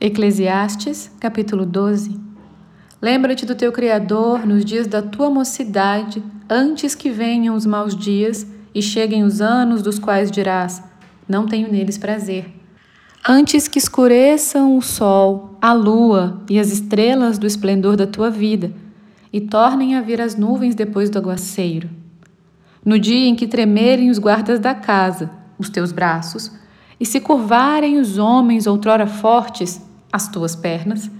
Eclesiastes, capítulo 12. Lembra-te do teu Criador nos dias da tua mocidade, antes que venham os maus dias e cheguem os anos dos quais dirás: Não tenho neles prazer. Antes que escureçam o sol, a lua e as estrelas do esplendor da tua vida, e tornem a vir as nuvens depois do aguaceiro. No dia em que tremerem os guardas da casa, os teus braços, e se curvarem os homens outrora fortes, as tuas pernas,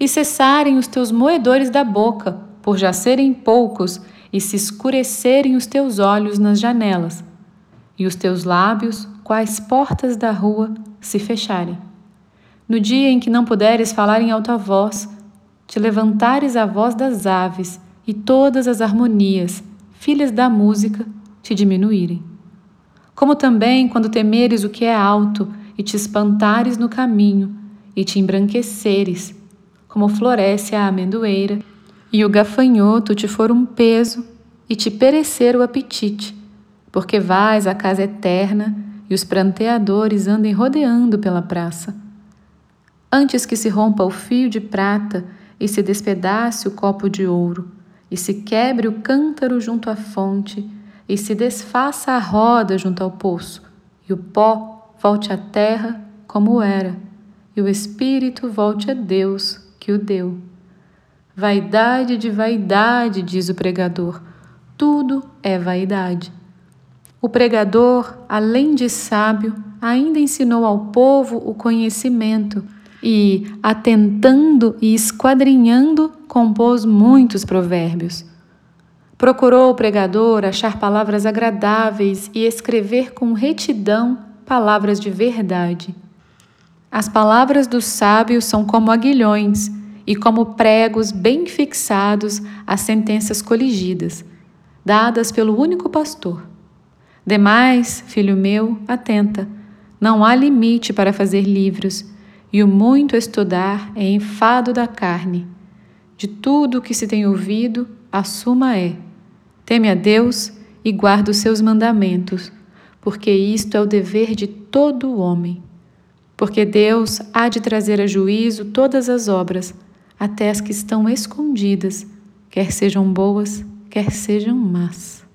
e cessarem os teus moedores da boca, por já serem poucos, e se escurecerem os teus olhos nas janelas, e os teus lábios, quais portas da rua, se fecharem. No dia em que não puderes falar em alta voz, te levantares a voz das aves, e todas as harmonias, filhas da música, te diminuírem. Como também quando temeres o que é alto, e te espantares no caminho, e te embranqueceres, como floresce a amendoeira, e o gafanhoto te for um peso, e te perecer o apetite, porque vais à casa eterna, e os pranteadores andem rodeando pela praça. Antes que se rompa o fio de prata, e se despedace o copo de ouro, e se quebre o cântaro junto à fonte, e se desfaça a roda junto ao poço, e o pó volte à terra como era e o espírito volte a Deus que o deu. Vaidade de vaidade, diz o pregador, tudo é vaidade. O pregador, além de sábio, ainda ensinou ao povo o conhecimento e, atentando e esquadrinhando, compôs muitos provérbios. Procurou o pregador achar palavras agradáveis e escrever com retidão palavras de verdade. As palavras dos sábios são como aguilhões e como pregos bem fixados às sentenças coligidas, dadas pelo único pastor. Demais, filho meu, atenta, não há limite para fazer livros, e o muito estudar é enfado da carne. De tudo o que se tem ouvido, a suma é: teme a Deus e guarda os seus mandamentos, porque isto é o dever de todo homem porque Deus há de trazer a juízo todas as obras, até as que estão escondidas, quer sejam boas, quer sejam más.